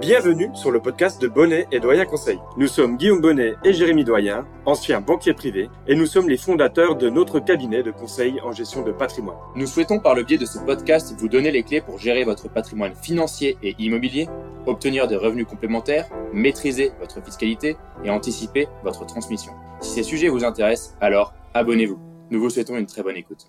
Bienvenue sur le podcast de Bonnet et Doyen Conseil. Nous sommes Guillaume Bonnet et Jérémy Doyen, anciens banquiers privés, et nous sommes les fondateurs de notre cabinet de conseil en gestion de patrimoine. Nous souhaitons par le biais de ce podcast vous donner les clés pour gérer votre patrimoine financier et immobilier, obtenir des revenus complémentaires, maîtriser votre fiscalité et anticiper votre transmission. Si ces sujets vous intéressent, alors abonnez-vous. Nous vous souhaitons une très bonne écoute.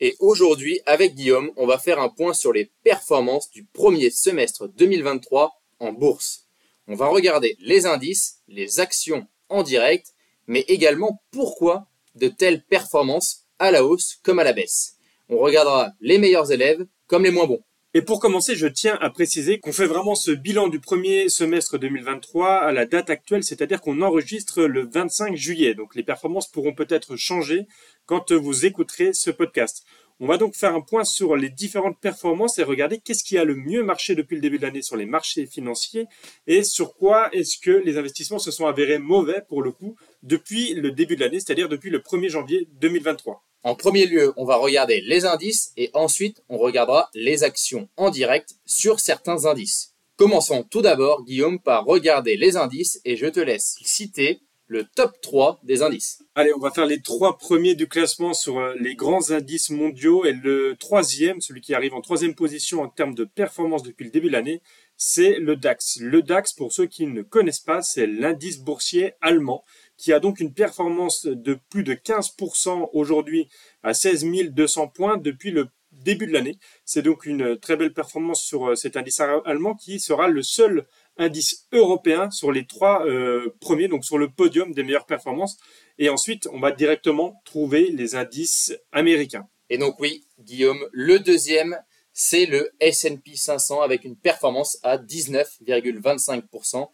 Et aujourd'hui, avec Guillaume, on va faire un point sur les performances du premier semestre 2023 bourse. On va regarder les indices, les actions en direct, mais également pourquoi de telles performances à la hausse comme à la baisse. On regardera les meilleurs élèves comme les moins bons. Et pour commencer, je tiens à préciser qu'on fait vraiment ce bilan du premier semestre 2023 à la date actuelle, c'est-à-dire qu'on enregistre le 25 juillet. Donc les performances pourront peut-être changer quand vous écouterez ce podcast. On va donc faire un point sur les différentes performances et regarder qu'est-ce qui a le mieux marché depuis le début de l'année sur les marchés financiers et sur quoi est-ce que les investissements se sont avérés mauvais pour le coup depuis le début de l'année, c'est-à-dire depuis le 1er janvier 2023. En premier lieu, on va regarder les indices et ensuite on regardera les actions en direct sur certains indices. Commençons tout d'abord, Guillaume, par regarder les indices et je te laisse citer le top 3 des indices. Allez, on va faire les trois premiers du classement sur euh, les grands indices mondiaux et le troisième, celui qui arrive en troisième position en termes de performance depuis le début de l'année, c'est le DAX. Le DAX, pour ceux qui ne connaissent pas, c'est l'indice boursier allemand qui a donc une performance de plus de 15% aujourd'hui à 16 200 points depuis le début de l'année. C'est donc une très belle performance sur euh, cet indice allemand qui sera le seul indice européen sur les trois euh, premiers, donc sur le podium des meilleures performances. Et ensuite, on va directement trouver les indices américains. Et donc oui, Guillaume, le deuxième, c'est le S&P 500 avec une performance à 19,25%.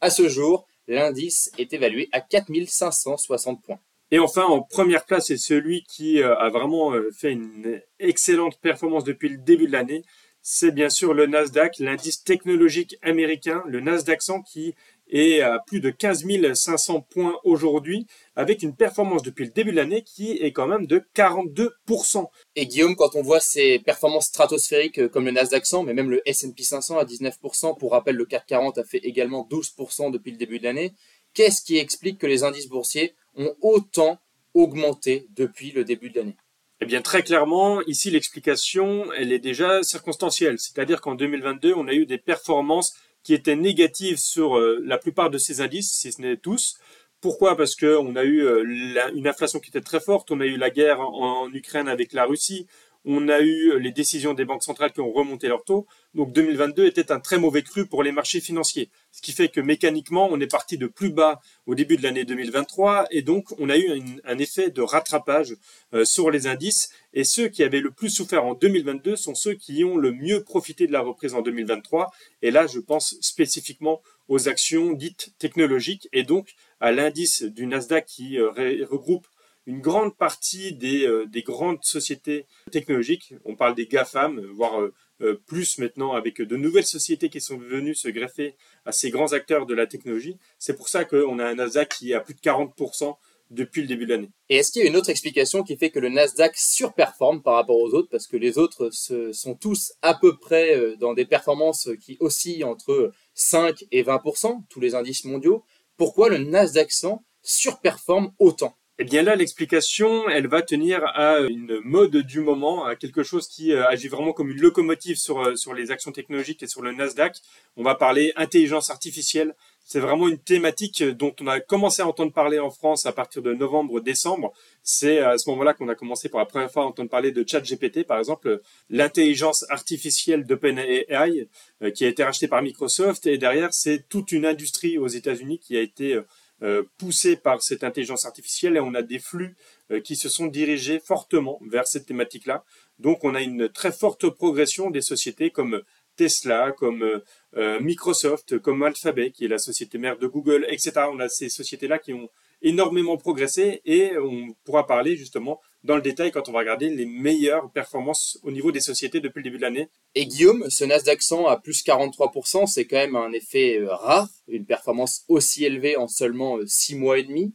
À ce jour, l'indice est évalué à 4560 points. Et enfin, en première place, c'est celui qui euh, a vraiment euh, fait une excellente performance depuis le début de l'année, c'est bien sûr le Nasdaq, l'indice technologique américain, le Nasdaq 100 qui est à plus de 15 500 points aujourd'hui, avec une performance depuis le début de l'année qui est quand même de 42%. Et Guillaume, quand on voit ces performances stratosphériques euh, comme le Nasdaq 100, mais même le S&P 500 à 19%, pour rappel, le CAC 40 a fait également 12% depuis le début de l'année, qu'est-ce qui explique que les indices boursiers ont autant augmenté depuis le début de l'année? Eh bien, très clairement, ici, l'explication, elle est déjà circonstancielle. C'est-à-dire qu'en 2022, on a eu des performances qui étaient négatives sur euh, la plupart de ces indices, si ce n'est tous. Pourquoi? Parce qu'on a eu euh, une inflation qui était très forte, on a eu la guerre en Ukraine avec la Russie, on a eu les décisions des banques centrales qui ont remonté leurs taux. Donc 2022 était un très mauvais cru pour les marchés financiers. Ce qui fait que mécaniquement, on est parti de plus bas au début de l'année 2023 et donc on a eu un, effet de rattrapage euh, sur les indices. Et ceux qui avaient le plus souffert en 2022 sont ceux qui ont le mieux profité de la reprise en 2023. Et là, je pense spécifiquement aux actions dites technologiques et donc à l'indice du Nasdaq qui euh, regroupe une grande partie des, euh, des, grandes sociétés technologiques, on parle des GAFAM, voire euh, euh, plus maintenant avec de nouvelles sociétés qui sont venues se greffer à ces grands acteurs de la technologie. C'est pour ça qu'on a un Nasdaq qui est à plus de 40% depuis le début de l'année. Et est-ce qu'il y a une autre explication qui fait que le Nasdaq surperforme par rapport aux autres? Parce que les autres sont tous à peu près dans des performances qui oscillent entre 5 et 20%, tous les indices mondiaux. Pourquoi le Nasdaq 100 surperforme autant? Eh bien là, l'explication, elle va tenir à une mode du moment, à quelque chose qui euh, agit vraiment comme une locomotive sur, euh, sur les actions technologiques et sur le Nasdaq. On va parler intelligence artificielle. C'est vraiment une thématique dont on a commencé à entendre parler en France à partir de novembre-décembre. C'est à ce moment-là qu'on a commencé pour la première fois à entendre parler de ChatGPT, par exemple, l'intelligence artificielle d'OpenAI, euh, qui a été rachetée par Microsoft. Et derrière, c'est toute une industrie aux États-Unis qui a été euh, poussé par cette intelligence artificielle et on a des flux euh, qui se sont dirigés fortement vers cette thématique-là. Donc on a une très forte progression des sociétés comme Tesla, comme euh, Microsoft, comme Alphabet, qui est la société mère de Google, etc. On a ces sociétés-là qui ont énormément progressé et on pourra parler justement dans le détail quand on va regarder les meilleures performances au niveau des sociétés depuis le début de l'année. Et Guillaume, ce Nasdaq 100 à plus 43%, c'est quand même un effet euh, rare, une performance aussi élevée en seulement 6 euh, mois et demi.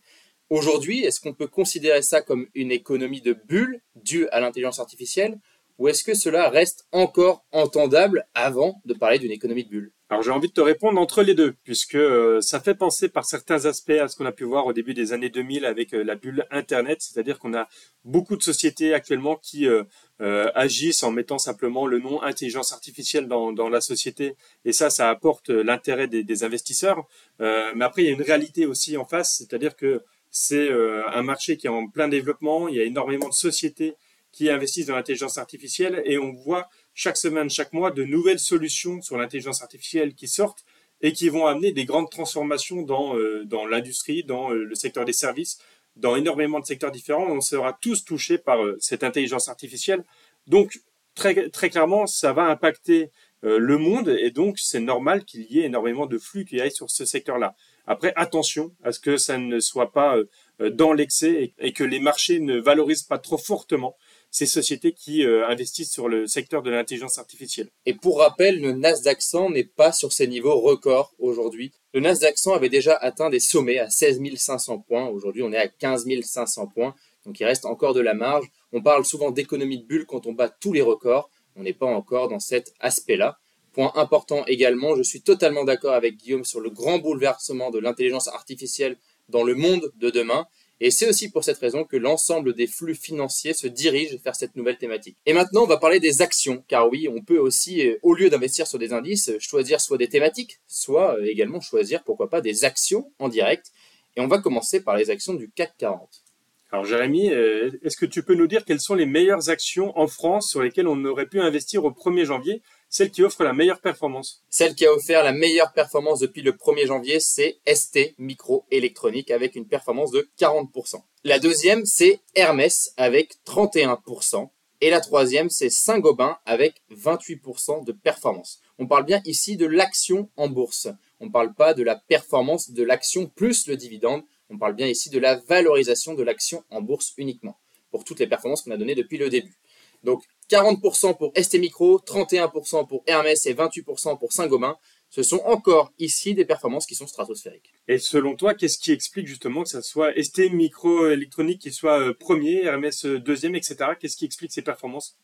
Aujourd'hui, est-ce qu'on peut considérer ça comme une économie de bulle due à l'intelligence artificielle? Ou est-ce que cela reste encore entendable avant de parler d'une économie de bulle? Alors j'ai envie de te répondre entre les deux, puisque euh, ça fait penser par certains aspects à ce qu'on a pu voir au début des années 2000 avec euh, la bulle Internet, c'est-à-dire qu'on a beaucoup de sociétés actuellement qui euh, agissent en mettant simplement le nom intelligence artificielle dans, la société, et ça, ça apporte l'intérêt des, des, investisseurs. mais après, il y a une réalité aussi en face, c'est-à-dire que c'est un marché qui est en plein développement, il y a énormément de sociétés qui investissent dans l'intelligence artificielle, et on voit chaque semaine, chaque mois, de nouvelles solutions sur l'intelligence artificielle qui sortent et qui vont amener des grandes transformations dans, euh, dans l'industrie, dans euh, le secteur des services, dans énormément de secteurs différents. On sera tous touchés par euh, cette intelligence artificielle. Donc, très, très clairement, ça va impacter le monde et donc c'est normal qu'il y ait énormément de flux qui aillent sur ce secteur-là. Après, attention à ce que ça ne soit pas dans l'excès et que les marchés ne valorisent pas trop fortement ces sociétés qui euh, investissent sur le secteur de l'intelligence artificielle. Et pour rappel, le Nasdaq 100 n'est pas sur ses niveaux records aujourd'hui. Le Nasdaq 100 avait déjà atteint des sommets à 16 500 points. Aujourd'hui, on est à 15 500 points. Donc il reste encore de la marge. On parle souvent d'économie de bulle quand on bat tous les records. On n'est pas encore dans cet aspect-là. Point important également, je suis totalement d'accord avec Guillaume sur le grand bouleversement de l'intelligence artificielle dans le monde de demain. Et c'est aussi pour cette raison que l'ensemble des flux financiers se dirigent vers cette nouvelle thématique. Et maintenant, on va parler des actions, car oui, on peut aussi, euh, au lieu d'investir sur des indices, choisir soit des thématiques, soit euh, également choisir, pourquoi pas, des actions en direct. Et on va commencer par les actions du CAC 40. Alors Jérémy, euh, est-ce que tu peux nous dire quelles sont les meilleures actions en France sur lesquelles on aurait pu investir au 1er janvier celle qui offre la meilleure performance Celle qui a offert la meilleure performance depuis le 1er janvier, c'est ST Microélectronique avec une performance de 40%. La deuxième, c'est Hermès avec 31%. Et la troisième, c'est Saint-Gobain avec 28% de performance. On parle bien ici de l'action en bourse. On ne parle pas de la performance de l'action plus le dividende. On parle bien ici de la valorisation de l'action en bourse uniquement, pour toutes les performances qu'on a données depuis le début. Donc 40% pour ST Micro, 31% pour Hermès et 28% pour Saint-Gobain. Ce sont encore ici des performances qui sont stratosphériques. Et selon toi, qu'est-ce qui explique justement que ça soit ST Microélectronique qui soit euh, premier, Hermès euh, deuxième, etc. Qu'est-ce qui explique ces performances?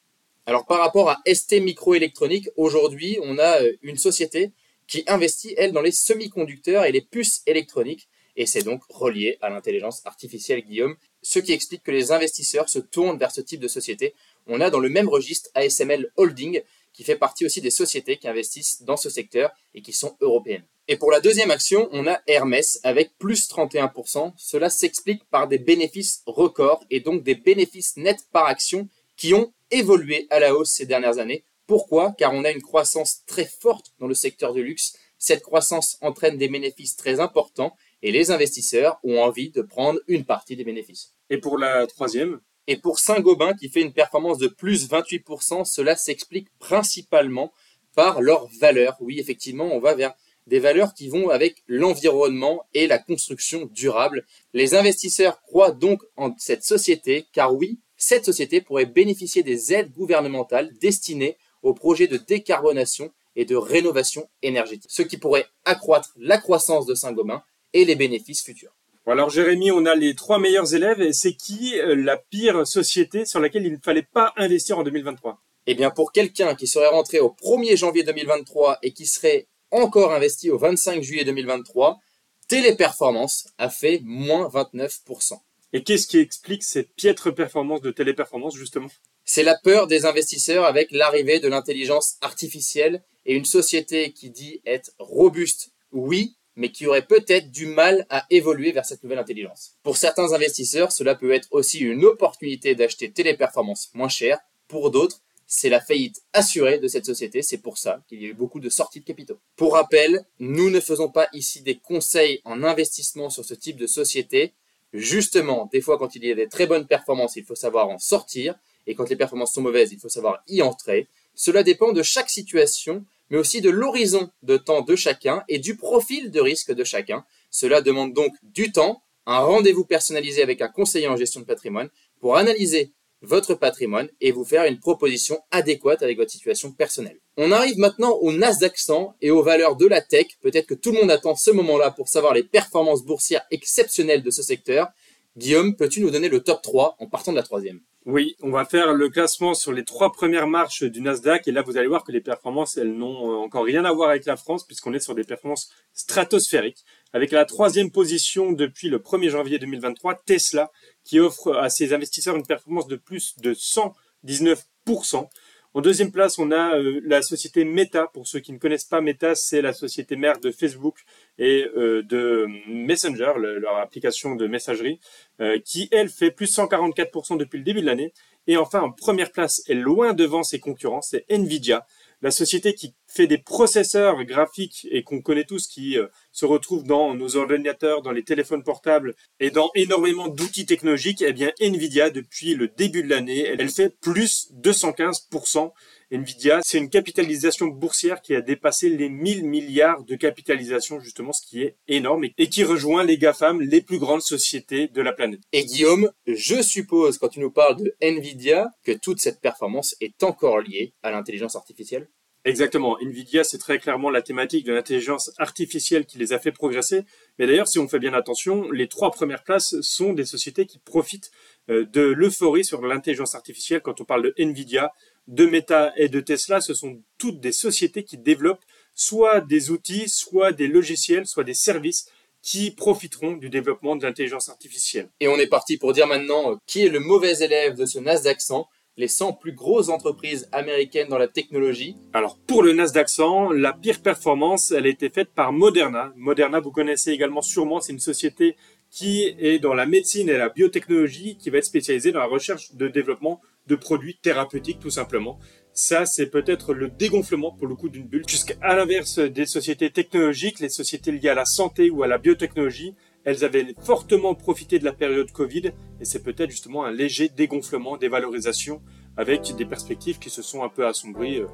Alors par rapport à ST Microélectronique, aujourd'hui, on a euh, une société qui investit, elle, dans les semi-conducteurs et les puces électroniques. Et c'est donc relié à l'intelligence artificielle, Guillaume, ce qui explique que les investisseurs se tournent vers ce type de société on a dans le même registre ASML Holding, qui fait partie aussi des sociétés qui investissent dans ce secteur et qui sont européennes. Et pour la deuxième action, on a Hermès avec plus 31%. Cela s'explique par des bénéfices records et donc des bénéfices nets par action qui ont évolué à la hausse ces dernières années. Pourquoi? Car on a une croissance très forte dans le secteur du luxe. Cette croissance entraîne des bénéfices très importants et les investisseurs ont envie de prendre une partie des bénéfices. Et pour la troisième? Et pour Saint-Gobain, qui fait une performance de plus 28%, cela s'explique principalement par leurs valeurs. Oui, effectivement, on va vers des valeurs qui vont avec l'environnement et la construction durable. Les investisseurs croient donc en cette société, car oui, cette société pourrait bénéficier des aides gouvernementales destinées aux projets de décarbonation et de rénovation énergétique, ce qui pourrait accroître la croissance de Saint-Gobain et les bénéfices futurs alors Jérémy, on a les trois meilleurs élèves. C'est qui euh, la pire société sur laquelle il ne fallait pas investir en 2023 Eh bien, pour quelqu'un qui serait rentré au 1er janvier 2023 et qui serait encore investi au 25 juillet 2023, Téléperformance a fait moins 29%. Et qu'est-ce qui explique cette piètre performance de Téléperformance, justement? C'est la peur des investisseurs avec l'arrivée de l'intelligence artificielle et une société qui dit être robuste, oui, mais qui aurait peut-être du mal à évoluer vers cette nouvelle intelligence. Pour certains investisseurs, cela peut être aussi une opportunité d'acheter téléperformance moins cher. Pour d'autres, c'est la faillite assurée de cette société. C'est pour ça qu'il y a eu beaucoup de sorties de capitaux. Pour rappel, nous ne faisons pas ici des conseils en investissement sur ce type de société. Justement, des fois, quand il y a des très bonnes performances, il faut savoir en sortir. Et quand les performances sont mauvaises, il faut savoir y entrer. Cela dépend de chaque situation mais aussi de l'horizon de temps de chacun et du profil de risque de chacun. Cela demande donc du temps, un rendez-vous personnalisé avec un conseiller en gestion de patrimoine pour analyser votre patrimoine et vous faire une proposition adéquate avec votre situation personnelle. On arrive maintenant au Nasdaq 100 et aux valeurs de la tech. Peut-être que tout le monde attend ce moment-là pour savoir les performances boursières exceptionnelles de ce secteur. Guillaume, peux-tu nous donner le top 3 en partant de la troisième? Oui, on va faire le classement sur les trois premières marches du Nasdaq et là vous allez voir que les performances elles n'ont euh, encore rien à voir avec la France puisqu'on est sur des performances stratosphériques avec la troisième position depuis le 1er janvier 2023 Tesla qui offre à ses investisseurs une performance de plus de 119%. En deuxième place, on a euh, la société Meta. Pour ceux qui ne connaissent pas Meta, c'est la société mère de Facebook et euh, de Messenger, leur application de messagerie, euh, qui elle fait plus 144% depuis le début de l'année. Et enfin, en première place, et loin devant ses concurrents, c'est Nvidia, la société qui fait des processeurs graphiques et qu'on connaît tous, qui euh, se retrouvent dans nos ordinateurs, dans les téléphones portables et dans énormément d'outils technologiques, eh bien Nvidia, depuis le début de l'année, elle fait plus 215%. Nvidia, c'est une capitalisation boursière qui a dépassé les 1000 milliards de capitalisation, justement, ce qui est énorme et qui rejoint les GAFAM, les plus grandes sociétés de la planète. Et Guillaume, je suppose, quand tu nous parles de Nvidia, que toute cette performance est encore liée à l'intelligence artificielle? Exactement. Nvidia, c'est très clairement la thématique de l'intelligence artificielle qui les a fait progresser. Mais d'ailleurs, si on fait bien attention, les trois premières places sont des sociétés qui profitent euh, de l'euphorie sur l'intelligence artificielle. Quand on parle de Nvidia, de Meta et de Tesla, ce sont toutes des sociétés qui développent soit des outils, soit des logiciels, soit des services qui profiteront du développement de l'intelligence artificielle. Et on est parti pour dire maintenant euh, qui est le mauvais élève de ce Nasdaq 100 les 100 plus grosses entreprises américaines dans la technologie. Alors pour le Nasdaq 100, la pire performance, elle a été faite par Moderna. Moderna, vous connaissez également sûrement, c'est une société qui est dans la médecine et la biotechnologie, qui va être spécialisée dans la recherche de développement de produits thérapeutiques tout simplement. Ça, c'est peut-être le dégonflement pour le coup d'une bulle. Jusqu'à l'inverse des sociétés technologiques, les sociétés liées à la santé ou à la biotechnologie, elles avaient fortement profité de la période Covid et c'est peut-être justement un léger dégonflement des valorisations avec des perspectives qui se sont un peu assombries euh,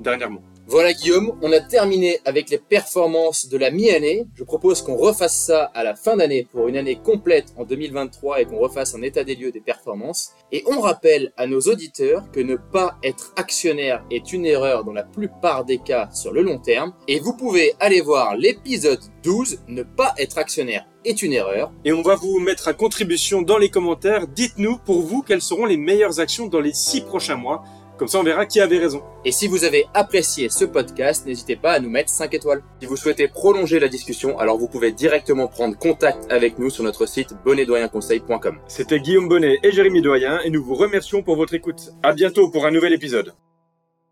dernièrement. Voilà Guillaume, on a terminé avec les performances de la mi-année. Je propose qu'on refasse ça à la fin d'année pour une année complète en 2023 et qu'on refasse un état des lieux des performances. Et on rappelle à nos auditeurs que ne pas être actionnaire est une erreur dans la plupart des cas sur le long terme. Et vous pouvez aller voir l'épisode 12, ne pas être actionnaire est une erreur. Et on va vous mettre à contribution dans les commentaires. Dites-nous pour vous quelles seront les meilleures actions dans les six prochains mois. Comme ça, on verra qui avait raison. Et si vous avez apprécié ce podcast, n'hésitez pas à nous mettre 5 étoiles. Si vous souhaitez prolonger la discussion, alors vous pouvez directement prendre contact avec nous sur notre site bonnetdoyenconseil.com. C'était Guillaume Bonnet et Jérémy Doyen et nous vous remercions pour votre écoute. À bientôt pour un nouvel épisode.